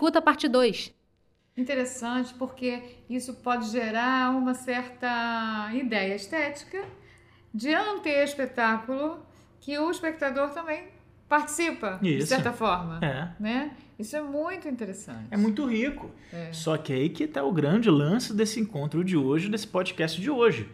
escuta a parte 2. Interessante, porque isso pode gerar uma certa ideia estética diante espetáculo que o espectador também participa, de Isso. certa forma. É. Né? Isso é muito interessante. É muito rico. É. Só que aí que está o grande lance desse encontro de hoje, desse podcast de hoje.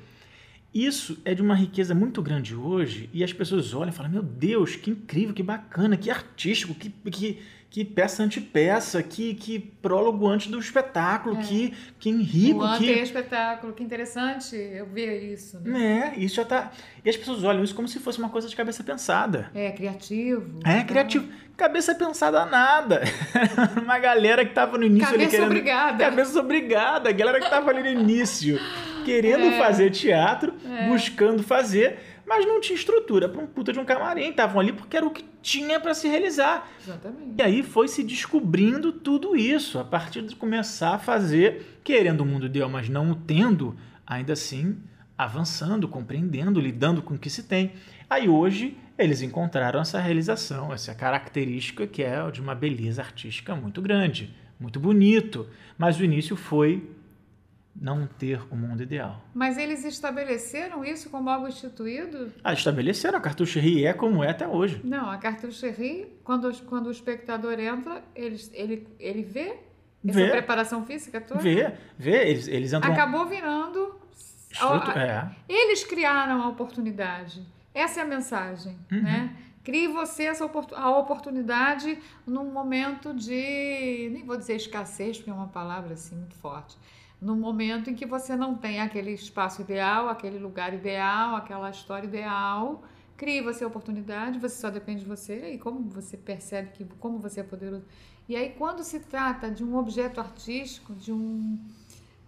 Isso é de uma riqueza muito grande hoje e as pessoas olham e falam: Meu Deus, que incrível, que bacana, que artístico, que, que, que peça antepeça, que, que prólogo antes do espetáculo, que, que rico, o que. ante-espetáculo, que interessante eu ver isso. Né? É, isso já tá. E as pessoas olham isso como se fosse uma coisa de cabeça pensada. É, criativo. É, tá? criativo. Cabeça pensada nada. uma galera que tava no início ali Cabeça querendo. obrigada. Cabeça obrigada. A galera que tava ali no início, querendo É. fazer teatro, buscando fazer, mas não tinha estrutura para um puta de um camarim. Estavam ali porque era o que tinha para se realizar. Exatamente. E aí foi se descobrindo tudo isso, a partir de começar a fazer, querendo o mundo ideal, mas não o tendo, ainda assim avançando, compreendendo, lidando com o que se tem. Aí hoje eles encontraram essa realização, essa característica que é de uma beleza artística muito grande, muito bonito. Mas o início foi não ter o mundo ideal. Mas eles estabeleceram isso como algo instituído? Ah, estabeleceram a cartucherie é como é até hoje. Não, a cartucherie, quando, quando o espectador entra, ele, ele, ele vê essa Vê. preparação física toda? Vê, vê, eles, eles entram... Acabou virando. A- É. Eles criaram a oportunidade. Essa é a mensagem, Uhum. né? Crie você essa a oportunidade num momento de, nem vou dizer escassez, porque é uma palavra assim muito forte. Num momento em que você não tem aquele espaço ideal, aquele lugar ideal, aquela história ideal, crie você a oportunidade, você só depende de você e como você percebe que como você é poderoso. E aí quando se trata de um objeto artístico, de um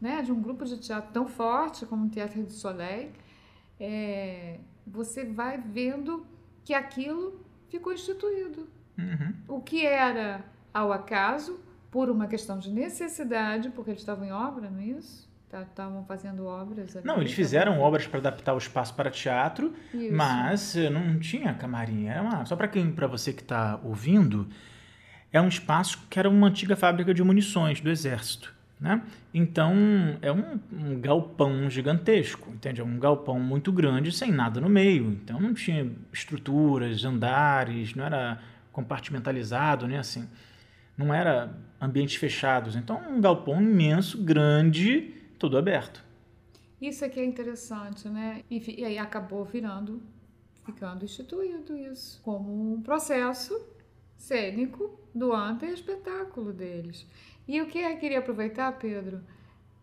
né, de um grupo de teatro tão forte como o Teatro do Soleil, é, você vai vendo que aquilo ficou instituído. Uhum. O que era ao acaso, por uma questão de necessidade, porque eles estavam em obra, não é isso? Tá- Estavam fazendo obras. ali, Não, eles fizeram obras para adaptar o espaço para teatro, Isso. mas eh, não tinha camarim. Era uma, só para quem, para você que está ouvindo, é um espaço que era uma antiga fábrica de munições do exército, né? Então é um, um galpão gigantesco, entende? É um galpão muito grande sem nada no meio. Então não tinha estruturas, andares, não era compartimentalizado, né? Assim, não era ambientes fechados. Então um galpão imenso, grande, todo aberto. Isso aqui é interessante, né? E, e aí acabou virando, ficando instituído isso, como um processo cênico do ante-espetáculo deles. E o que eu queria aproveitar, Pedro,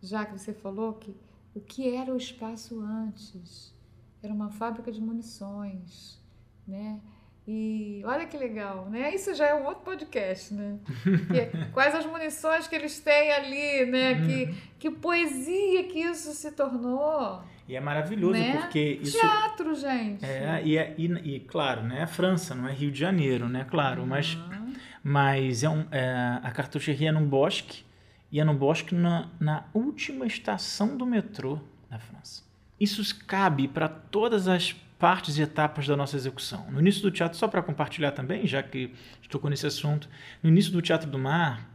já que você falou que o que era o espaço antes? Era uma fábrica de munições, né? E olha que legal, né? Isso já é um outro podcast, né? Quais as munições que eles têm ali, né? Que, que poesia que isso se tornou. E é maravilhoso Né? porque isso Teatro, gente. é e, é e, e, claro, né, é França, não é Rio de Janeiro, né? Claro, mas Ah, mas é um é, a cartucheria é num bosque e é num bosque na, na última estação do metrô da França. Isso cabe para todas as partes e etapas da nossa execução. No início do teatro, só para compartilhar também, já que tocou nesse assunto, no início do Teatro do Mar,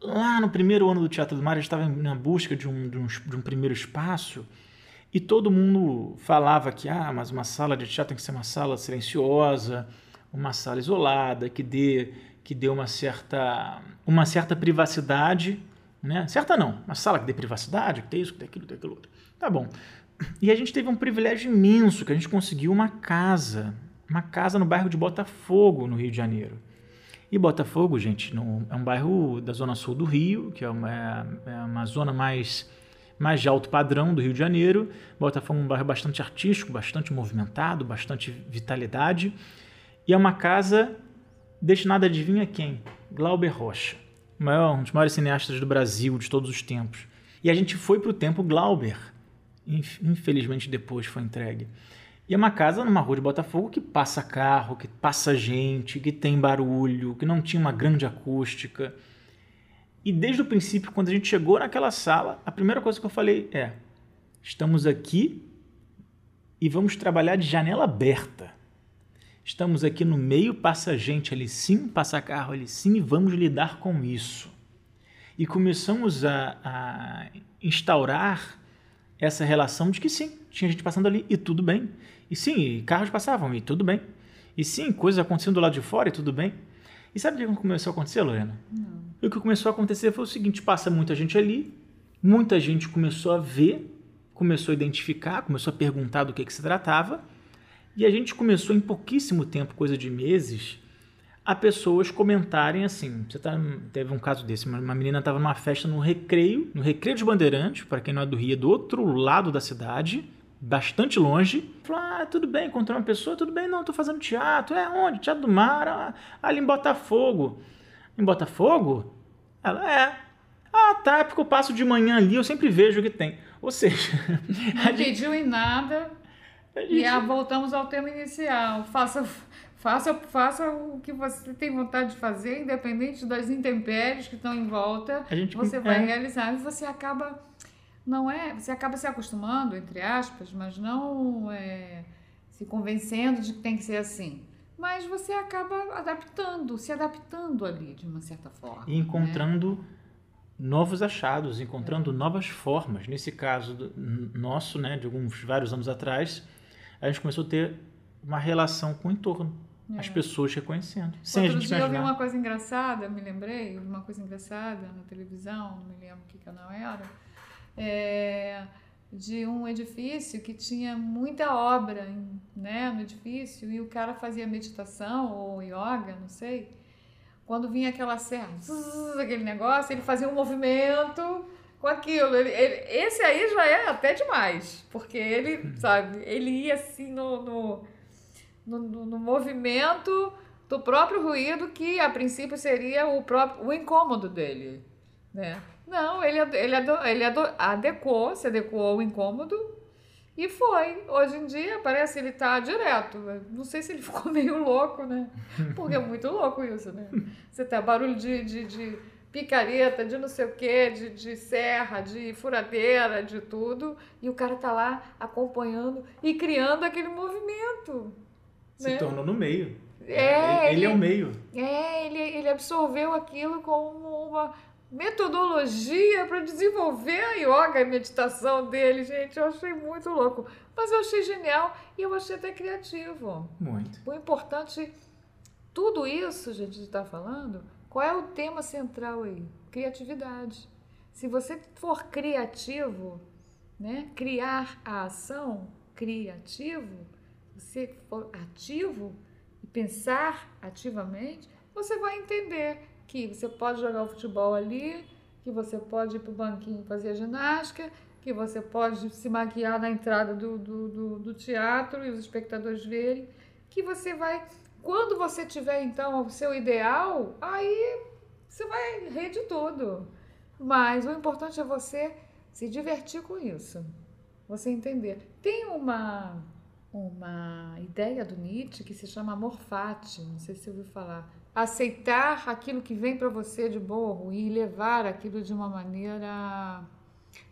lá no primeiro ano do Teatro do Mar, gente estava na busca de um, de, um, de um primeiro espaço e todo mundo falava que ah, mas uma sala de teatro tem que ser uma sala silenciosa, uma sala isolada, que dê, que dê uma, certa, uma certa privacidade. Né? Certa não, uma sala que dê privacidade, que tem isso, que tem aquilo, que tem aquilo outro. Tá bom. E a gente teve um privilégio imenso, que a gente conseguiu uma casa, uma casa no bairro de Botafogo, no Rio de Janeiro. E Botafogo, gente, no- é um bairro da zona sul do Rio, que é uma, é uma zona mais, mais de alto padrão do Rio de Janeiro. Botafogo é um bairro bastante artístico, bastante movimentado, bastante vitalidade. E é uma casa destinada, adivinha quem? Glauber Rocha, maior, um dos maiores cineastas do Brasil de todos os tempos. E a gente foi para o Tempo Glauber. Inf- Infelizmente depois foi entregue. E é uma casa numa rua de Botafogo que passa carro, que passa gente, que tem barulho, que não tinha uma grande acústica. E desde o princípio, quando a gente chegou naquela sala, a primeira coisa que eu falei é: estamos aqui e vamos trabalhar de janela aberta. Estamos aqui no meio, passa gente ali sim, passa carro ali sim, e vamos lidar com isso. E começamos a, a instaurar essa relação de que sim, tinha gente passando ali e tudo bem. E sim, carros passavam e tudo bem. E sim, coisas aconteciam do lado de fora e tudo bem. E sabe o que começou a acontecer, Lorena? Não. O que começou a acontecer foi o seguinte: passa muita gente ali, muita gente começou a ver, começou a identificar, começou a perguntar do que, que se tratava, e a gente começou em pouquíssimo tempo, coisa de meses, a pessoas comentarem assim. Você tá, teve um caso desse, uma menina estava numa festa no Recreio, no Recreio de Bandeirantes, para quem não é do Rio, é do outro lado da cidade, bastante longe. Falou: Ah, tudo bem, encontrei uma pessoa, tudo bem, não, estou fazendo teatro. É onde? Teatro do Mar, ah, ali em Botafogo. Em Botafogo? Ela é. Ah, tá, é porque eu passo de manhã ali, eu sempre vejo o que tem. Ou seja, não gente... pediu em nada. Gente... E a, voltamos ao tema inicial. Faça Faça, faça o que você tem vontade de fazer, independente das intempéries que estão em volta. Gente, você vai é. realizar e você acaba não é, você acaba se acostumando entre aspas, mas não é, se convencendo de que tem que ser assim. Mas você acaba adaptando, se adaptando ali de uma certa forma. E encontrando né? novos achados, encontrando é. novas formas. Nesse caso do, nosso, né, de alguns vários anos atrás, a gente começou a ter uma relação com o entorno é. as pessoas reconhecendo. Sem Outro a gente dia eu vi uma coisa engraçada, me lembrei, uma coisa engraçada na televisão, não me lembro que canal era, é, de um edifício que tinha muita obra né, no edifício e o cara fazia meditação ou yoga, não sei. Quando vinha aquela serra, aquele negócio, ele fazia um movimento com aquilo. Ele, ele, esse aí já é até demais, porque ele, uhum. sabe, ele ia assim no, no no, no, movimento do próprio ruído que a princípio seria o próprio o incômodo dele, né? Não, ele ele ele adequou, se adequou ao incômodo e foi. Hoje em dia parece ele tá direto. Não sei se ele ficou meio louco, né? Porque é muito louco isso, né? Você tá barulho de, de, de picareta, de não sei o quê, de, de serra, de furadeira, de tudo, e o cara tá lá acompanhando e criando aquele movimento. Se né? tornou no meio. É, ele, ele, é o meio. É, ele, ele absorveu aquilo como uma metodologia para desenvolver a yoga e meditação dele, gente. Eu achei muito louco. Mas eu achei genial e eu achei até criativo. Muito. O importante, tudo isso, gente, está falando, qual é o tema central aí? Criatividade. Se você for criativo, né, criar a ação, criativo, você for ativo e pensar ativamente, você vai entender que você pode jogar o futebol ali, que você pode ir para o banquinho fazer ginástica, que você pode se maquiar na entrada do, do, do, do teatro e os espectadores verem, que você vai, quando você tiver então o seu ideal, aí você vai rir de tudo. Mas o importante é você se divertir com isso, você entender. Tem uma uma ideia do Nietzsche que se chama amor fati, não sei se ouviu falar. Aceitar aquilo que vem para você de bom e levar aquilo de uma maneira,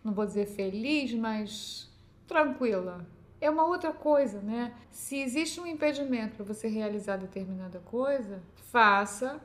não vou dizer feliz, mas tranquila. É uma outra coisa, né? Se existe um impedimento para você realizar determinada coisa, faça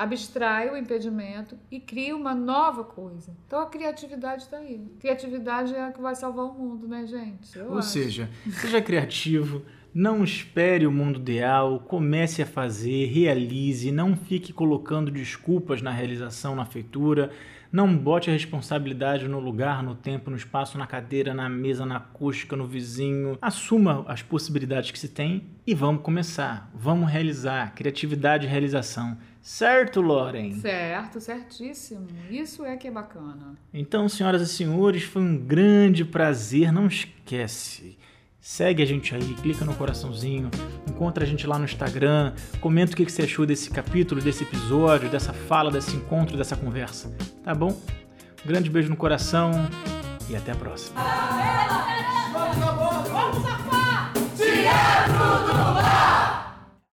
abstrai o impedimento e cria uma nova coisa. Então a criatividade está aí. Criatividade é a que vai salvar o mundo, né, gente? Eu Ou acho. seja, seja criativo. Não espere o mundo ideal, comece a fazer, realize, não fique colocando desculpas na realização, na feitura. Não bote a responsabilidade no lugar, no tempo, no espaço, na cadeira, na mesa, na acústica, no vizinho. Assuma as possibilidades que se tem e vamos começar. Vamos realizar. Criatividade e realização. Certo, Loren? Certo, certíssimo. Isso é que é bacana. Então, senhoras e senhores, foi um grande prazer. Não esquece. Segue a gente aí, clica no coraçãozinho, encontra a gente lá no Instagram, comenta o que você achou desse capítulo, desse episódio, dessa fala, desse encontro, dessa conversa. Tá bom? Um grande beijo no coração e até a próxima.